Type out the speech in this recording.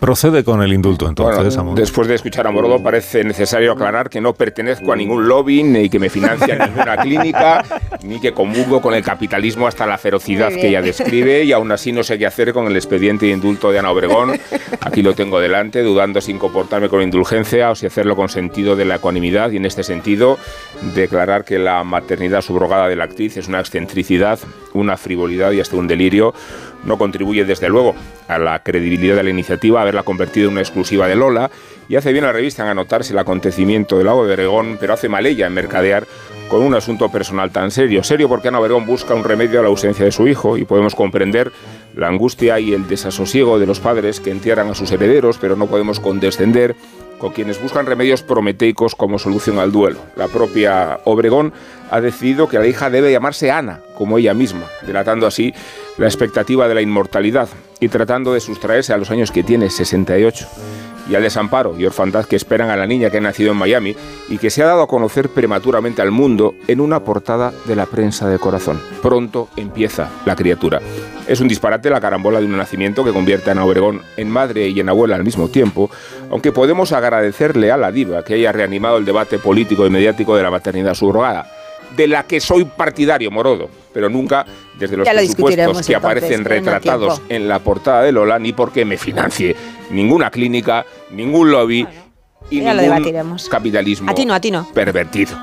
Procede con el indulto entonces, bueno, Después de escuchar a Morodo parece necesario aclarar que no pertenezco a ningún lobby, ni que me financia ninguna clínica, ni que comulgo con el capitalismo hasta la ferocidad que ella describe y aún así no sé qué hacer con el expediente de indulto de Ana Obregón. Aquí lo tengo delante, dudando sin comportarme con indulgencia o si hacerlo con sentido de la ecuanimidad y en este sentido declarar que la maternidad subrogada de la actriz es una excentricidad, una frivolidad y hasta un delirio no contribuye desde luego a la credibilidad de la iniciativa haberla convertido en una exclusiva de Lola y hace bien la revista en anotarse el acontecimiento del lago de Oregón, pero hace mal ella en mercadear con un asunto personal tan serio. Serio porque Ana Oregón busca un remedio a la ausencia de su hijo y podemos comprender la angustia y el desasosiego de los padres que entierran a sus herederos, pero no podemos condescender con quienes buscan remedios prometeicos como solución al duelo. La propia Obregón ha decidido que la hija debe llamarse Ana, como ella misma, delatando así la expectativa de la inmortalidad y tratando de sustraerse a los años que tiene, 68 y al desamparo y orfandad que esperan a la niña que ha nacido en Miami y que se ha dado a conocer prematuramente al mundo en una portada de la prensa de corazón. Pronto empieza la criatura. Es un disparate la carambola de un nacimiento que convierte a Obregón en madre y en abuela al mismo tiempo, aunque podemos agradecerle a la diva que haya reanimado el debate político y mediático de la maternidad subrogada de la que soy partidario, Morodo, pero nunca desde los presupuestos que aparecen retratados en la portada de Lola, ni porque me financie ninguna clínica, ningún lobby y ningún capitalismo a ti no, a ti no. pervertido.